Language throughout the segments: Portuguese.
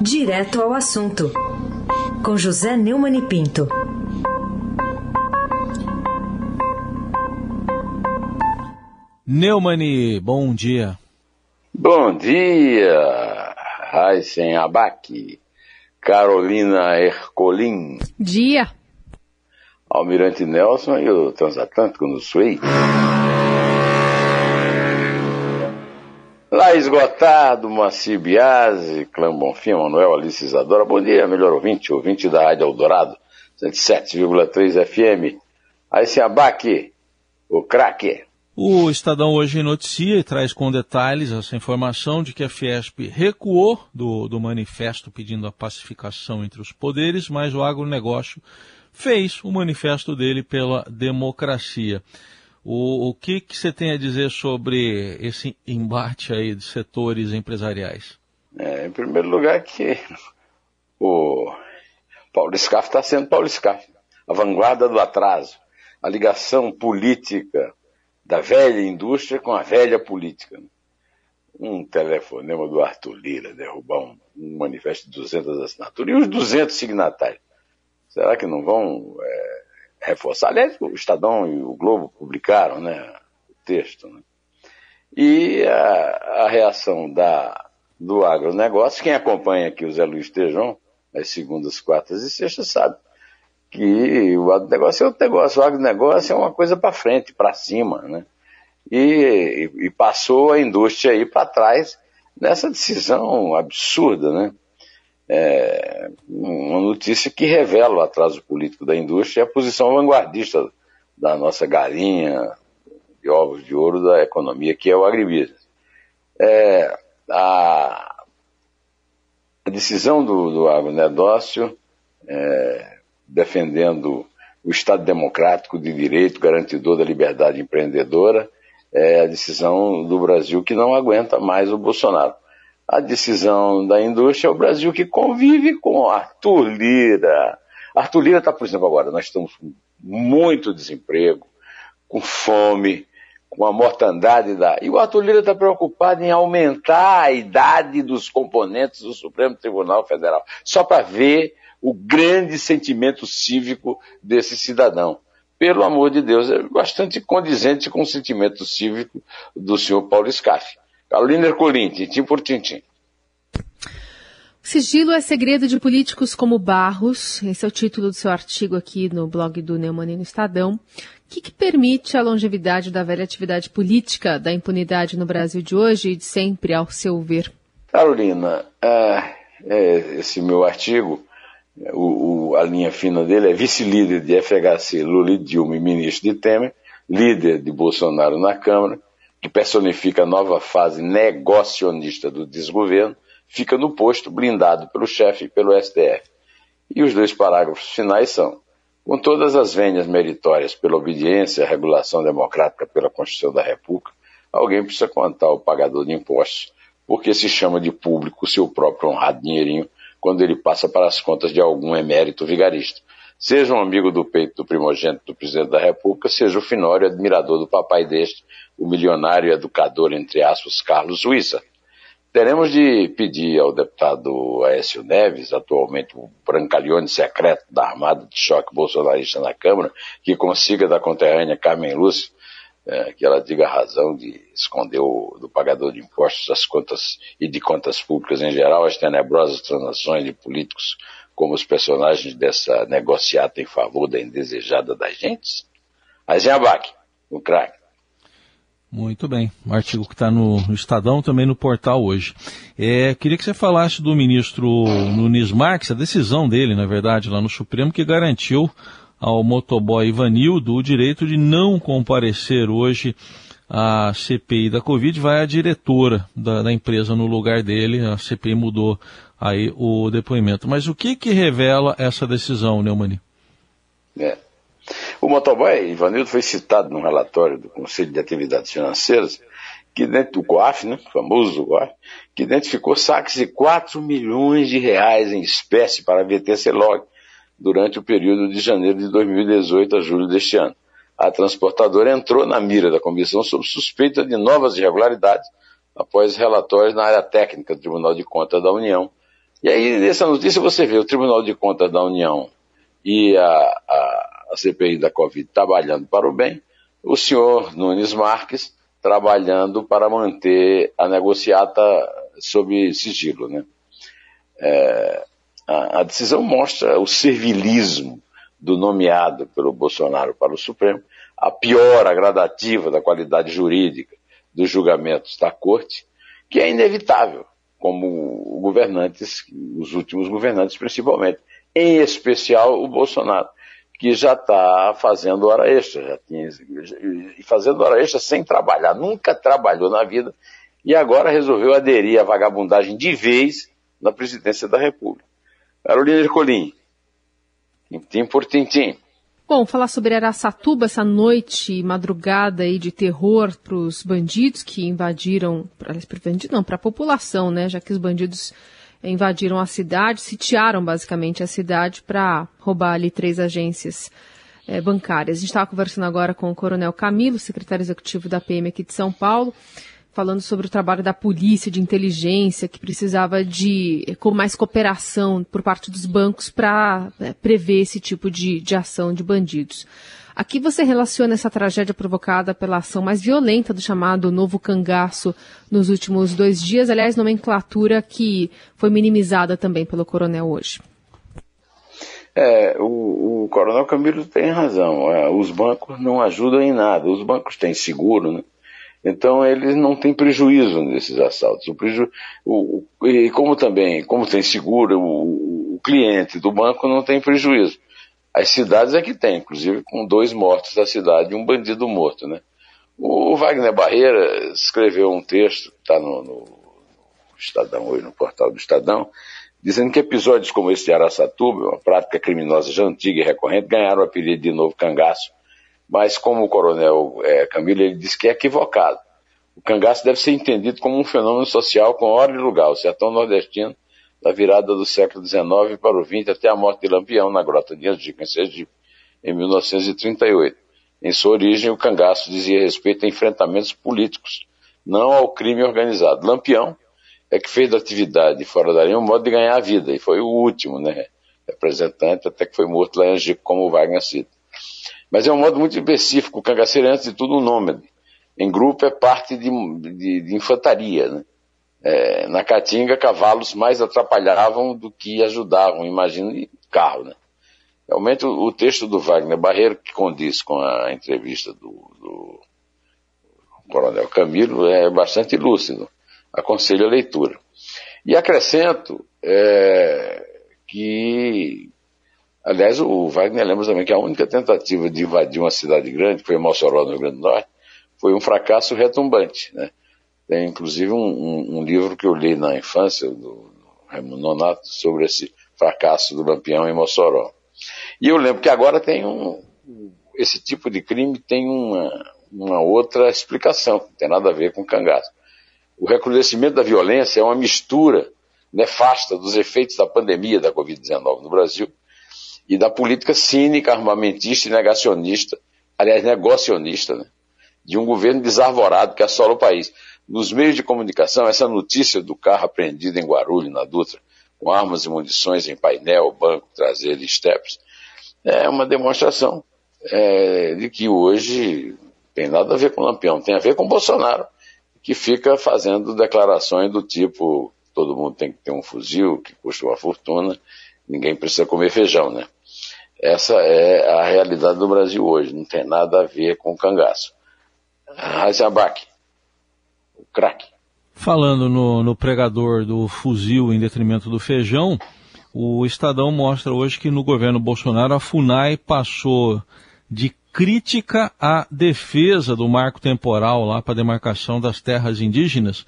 Direto ao assunto, com José Neumann e Pinto. Neumani, bom dia. Bom dia, Raíssen Abac, Carolina Ercolim. Dia. Almirante Nelson e o Transatlântico no Suí. Lá esgotado, Moacir Biasi, Clã Bonfim, Manuel Alice Isadora. Bom dia, melhor ouvinte, ouvinte da Rádio Eldorado, 107,3 FM. Aí se abaque, o craque. O Estadão hoje noticia e traz com detalhes essa informação de que a Fiesp recuou do, do manifesto pedindo a pacificação entre os poderes, mas o agronegócio fez o manifesto dele pela democracia. O, o que, que você tem a dizer sobre esse embate aí de setores empresariais? É, em primeiro lugar que o Paulo Scaff está sendo Paulo Scaff, a vanguarda do atraso, a ligação política da velha indústria com a velha política. Um telefonema do Arthur Lira derrubar um, um manifesto de 200 assinaturas e os 200 signatários. Será que não vão é, reforçar. Aliás, o Estadão e o Globo publicaram né, o texto. Né? E a, a, reação da, do agronegócio, quem acompanha aqui o Zé Luiz Tejon, as segundas, quartas e sextas, sabe que o agronegócio é outro negócio. O agronegócio é uma coisa para frente, para cima. Né? E, e, passou a indústria aí para trás nessa decisão absurda, né? É, uma notícia que revela o atraso político da indústria e a posição vanguardista da nossa galinha de ovos de ouro da economia, que é o agribusiness. É, a, a, decisão do, do agronegócio, é, defendendo o Estado democrático de direito, garantidor da liberdade empreendedora, é a decisão do Brasil que não aguenta mais o Bolsonaro a decisão da indústria é o Brasil que convive com Arthur Lira. Arthur Lira está, por exemplo, agora, nós estamos com muito desemprego, com fome, com a mortandade da. E o Arthur Lira está preocupado em aumentar a idade dos componentes do Supremo Tribunal Federal, só para ver o grande sentimento cívico desse cidadão. Pelo amor de Deus, é bastante condizente com o sentimento cívico do senhor Paulo Scaff. Carolina Ercolim, tintim por tintim. Sigilo é segredo de políticos como Barros. Esse é o título do seu artigo aqui no blog do Neumann no Estadão. O que, que, permite a longevidade da velha atividade política da impunidade no Brasil de hoje e de sempre, ao seu ver? Carolina, é, é, esse meu artigo, o, o, a linha fina dele é vice-líder de FHC, Lula e Dilma e ministro de Temer, líder de Bolsonaro na Câmara, que personifica a nova fase negacionista do desgoverno, fica no posto blindado pelo chefe e pelo STF. E os dois parágrafos finais são: com todas as venhas meritórias pela obediência à regulação democrática pela Constituição da República, alguém precisa contar o pagador de impostos, porque se chama de público seu próprio honrado dinheirinho quando ele passa para as contas de algum emérito vigarista. Seja um amigo do peito do primogênito do presidente da República, seja o finório admirador do papai deste, o milionário educador, entre aspas, Carlos Suíça. Teremos de pedir ao deputado Aécio Neves, atualmente o brancalhone secreto da Armada de Choque Bolsonarista na Câmara, que consiga da conterrânea Carmen Lúcia, é, que ela diga a razão de esconder o, do pagador de impostos as contas e de contas públicas em geral as tenebrosas transações de políticos como os personagens dessa negociata em favor da indesejada das gentes? Azenbac, o craque. Muito bem. Um artigo que está no, no, Estadão, também no portal hoje. É, queria que você falasse do ministro Nunes Marques, a decisão dele, na verdade, lá no Supremo, que garantiu ao motoboy Ivanildo o direito de não comparecer hoje à CPI da Covid. Vai a diretora da, da empresa no lugar dele. A CPI mudou aí o depoimento. Mas o que que revela essa decisão, Neumani? É. O motoboy Ivanildo foi citado num relatório do Conselho de Atividades Financeiras, que dentro do COAF, né, famoso COAF, que identificou saques de 4 milhões de reais em espécie para a VTC Log durante o período de janeiro de 2018 a julho deste ano. A transportadora entrou na mira da comissão sob suspeita de novas irregularidades após relatórios na área técnica do Tribunal de Contas da União E aí, nessa notícia, você vê o Tribunal de Contas da União e a, a, a CPI da Covid trabalhando para o bem, o senhor Nunes Marques trabalhando para manter a negociata sob sigilo. Né? É, a, a, decisão mostra o servilismo do nomeado pelo Bolsonaro para o Supremo, a piora gradativa da qualidade jurídica dos julgamentos da Corte, que é inevitável, como governantes, os últimos governantes principalmente, em especial o Bolsonaro, que já está fazendo hora extra, já tinha, e fazendo hora extra sem trabalhar, nunca trabalhou na vida, e agora resolveu aderir à vagabundagem de vez na presidência da República. Carolina Ercolim, tintim por tintim. Bom, falar sobre Araçatuba, essa noite, madrugada aí de terror para os bandidos que invadiram, para não, para a população, né? Já que os bandidos invadiram a cidade, sitiaram basicamente a cidade para roubar ali três agências é, bancárias. A gente estava conversando agora com o Coronel Camilo, secretário executivo da PM aqui de São Paulo falando sobre o trabalho da polícia de inteligência, que precisava de com mais cooperação por parte dos bancos para é, prever esse tipo de, de ação de bandidos. Aqui você relaciona essa tragédia provocada pela ação mais violenta do chamado novo cangaço nos últimos dois dias, aliás, nomenclatura que foi minimizada também pelo coronel hoje. É, o, o coronel Camilo tem razão. É, os bancos não ajudam em nada. Os bancos têm seguro, né? Então eles não têm prejuízo nesses assaltos. O preju... o, e como também, como tem seguro, o, o, cliente do banco não tem prejuízo. As cidades é que tem, inclusive com dois mortos da cidade e um bandido morto, né? O Wagner Barreira escreveu um texto, está no, no, Estadão hoje, no portal do Estadão, dizendo que episódios como esse de Araçatuba, uma prática criminosa já antiga e recorrente, ganharam o apelido de novo cangaço mas como o coronel é, Camilo ele disse que é equivocado. O cangaço deve ser entendido como um fenômeno social com hora e lugar, o sertão nordestino, da virada do século XIX para o XX até a morte de Lampião na Grota de Angico, em Sergipe, em 1938. Em sua origem, o cangaço dizia respeito a enfrentamentos políticos, não ao crime organizado. Lampião é que fez da atividade fora da linha um modo de ganhar a vida, e foi o último, né, representante, até que foi morto lá em Angico, como o Wagner cita. Mas é um modo muito específico. O cangaceiro é, antes de tudo, um nômade. Em grupo é parte de, de, de infantaria. Né? É, na Caatinga, cavalos mais atrapalhavam do que ajudavam, imagine carro. Né? Realmente, o, o, texto do Wagner Barreiro, que condiz com a entrevista do, do Coronel Camilo, é bastante lúcido. Aconselho a leitura. E acrescento é, que Aliás, o Wagner lembra também que a única tentativa de invadir uma cidade grande, que foi Mossoró, no Rio Grande do Norte, foi um fracasso retumbante. Né? Tem inclusive um, um, um, livro que eu li na infância, do, Raimundo Nonato, sobre esse fracasso do Lampião em Mossoró. E eu lembro que agora tem um. Esse tipo de crime tem uma, uma outra explicação, não tem nada a ver com cangaço. O recrudescimento da violência é uma mistura nefasta dos efeitos da pandemia da Covid-19 no Brasil e da política cínica, armamentista e negacionista, aliás, negocionista, né? de um governo desarvorado que assola o país. Nos meios de comunicação, essa notícia do carro apreendido em Guarulhos, na Dutra, com armas e munições em painel, banco traseiro e steps, é uma demonstração é, de que hoje tem nada a ver com o Lampião, tem a ver com Bolsonaro, que fica fazendo declarações do tipo todo mundo tem que ter um fuzil que custa uma fortuna, ninguém precisa comer feijão, né? Essa é a realidade do Brasil hoje, não tem nada a ver com o cangaço. Raziabak, o craque. Falando no, no pregador do fuzil em detrimento do feijão, o Estadão mostra hoje que no governo Bolsonaro a FUNAI passou de crítica à defesa do marco temporal lá para a demarcação das terras indígenas. O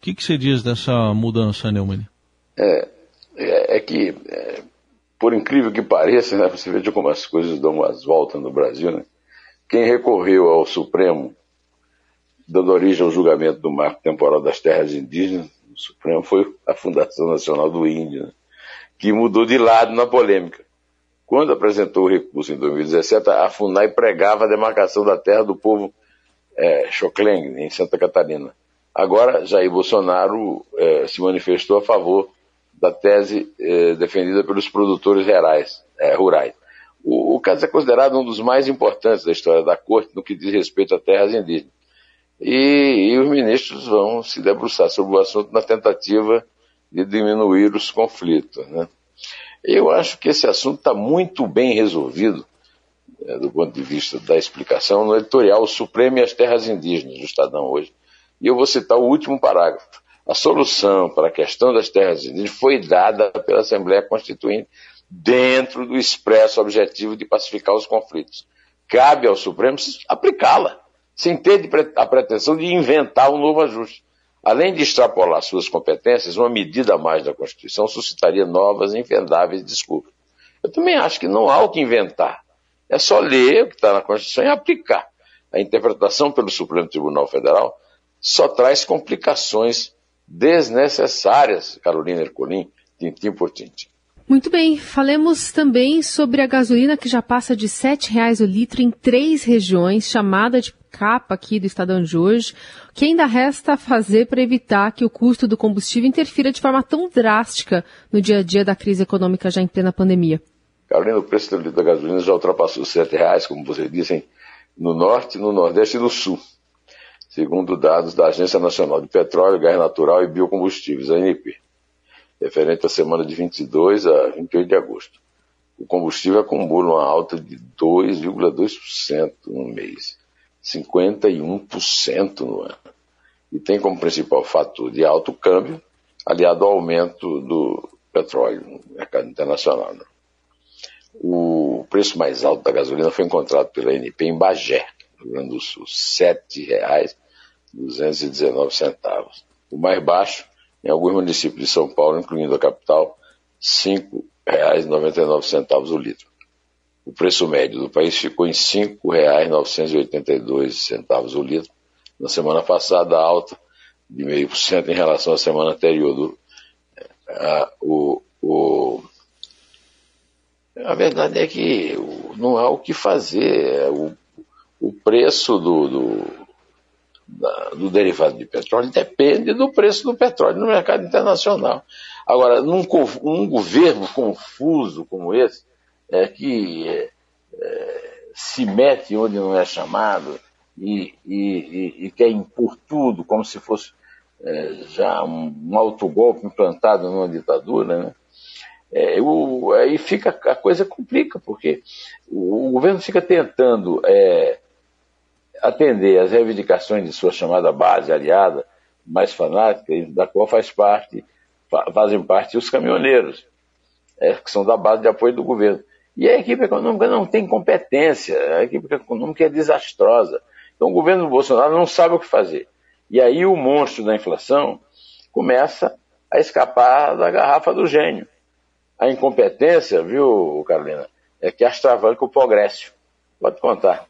que, que você diz dessa mudança, Neumann? É, é, é que é, por incrível que pareça, né, você veja como as coisas dão umas voltas no Brasil, né? Quem recorreu ao Supremo, dando origem ao julgamento do marco temporal das terras indígenas, o Supremo foi a Fundação Nacional do Índio, né, que mudou de lado na polêmica. Quando apresentou o recurso em 2017, a FUNAI pregava a demarcação da terra do povo é, em Santa Catarina. Agora, Jair Bolsonaro é, se manifestou a favor da tese eh, defendida pelos produtores rurais. Eh, rurais. O, o, caso é considerado um dos mais importantes da história da Corte no que diz respeito a terras indígenas. E, e os ministros vão se debruçar sobre o assunto na tentativa de diminuir os conflitos. Né? Eu acho que esse assunto está muito bem resolvido, né, do ponto de vista da explicação, no editorial Supremo e as Terras Indígenas do Estadão hoje. E eu vou citar o último parágrafo. A solução para a questão das terras indígenas foi dada pela Assembleia Constituinte dentro do expresso objetivo de pacificar os conflitos. Cabe ao Supremo aplicá-la, sem ter a pretensão de inventar um novo ajuste. Além de extrapolar suas competências, uma medida a mais da Constituição suscitaria novas e invendáveis desculpas. Eu também acho que não há o que inventar. É só ler o que está na Constituição e aplicar. A interpretação pelo Supremo Tribunal Federal só traz complicações desnecessárias, Carolina Ercolim, tintim por tintim. Muito bem, falemos também sobre a gasolina que já passa de R$ 7,00 o litro em três regiões, chamada de capa aqui do Estadão de hoje. O que ainda resta fazer para evitar que o custo do combustível interfira de forma tão drástica no dia a dia da crise econômica já em plena pandemia? Carolina, o preço do litro da gasolina já ultrapassou R$ reais, como vocês dizem, no norte, no nordeste e no sul, segundo dados da Agência Nacional de Petróleo, Gás Natural e Biocombustíveis, ANP referente à semana de 22 a 28 de agosto. O combustível acumula uma alta de 2,2% no mês, 51% no ano. E tem como principal fator de alto câmbio, aliado ao aumento do petróleo no mercado internacional. Né? O preço mais alto da gasolina foi encontrado pela NP em Bagé, no Rio Grande do Sul, R$ 7,219. O mais baixo em alguns municípios de São Paulo, incluindo a capital, R$ 5,99 o litro. O preço médio do país ficou em R$ 5,982 o litro. Na semana passada, alta de 0,5% em relação à semana anterior. Do, a, o, o, a verdade é que não há o que fazer. O, o preço do, do do derivado de petróleo depende do preço do petróleo no mercado internacional. Agora, num um governo confuso como esse, é, que é, é, se mete onde não é chamado e, e, e, e quer impor tudo como se fosse é, já um, um autogolpe implantado numa ditadura, né? É, o, aí fica a coisa complica porque o, o governo fica tentando é, atender às reivindicações de sua chamada base aliada mais fanática, da qual faz parte, fazem parte os caminhoneiros, é, que são da base de apoio do governo. E a equipe econômica não tem competência, a equipe econômica é desastrosa. Então o governo Bolsonaro não sabe o que fazer. E aí o monstro da inflação começa a escapar da garrafa do gênio. A incompetência, viu, Carolina, é que astravanca o progresso. Pode contar.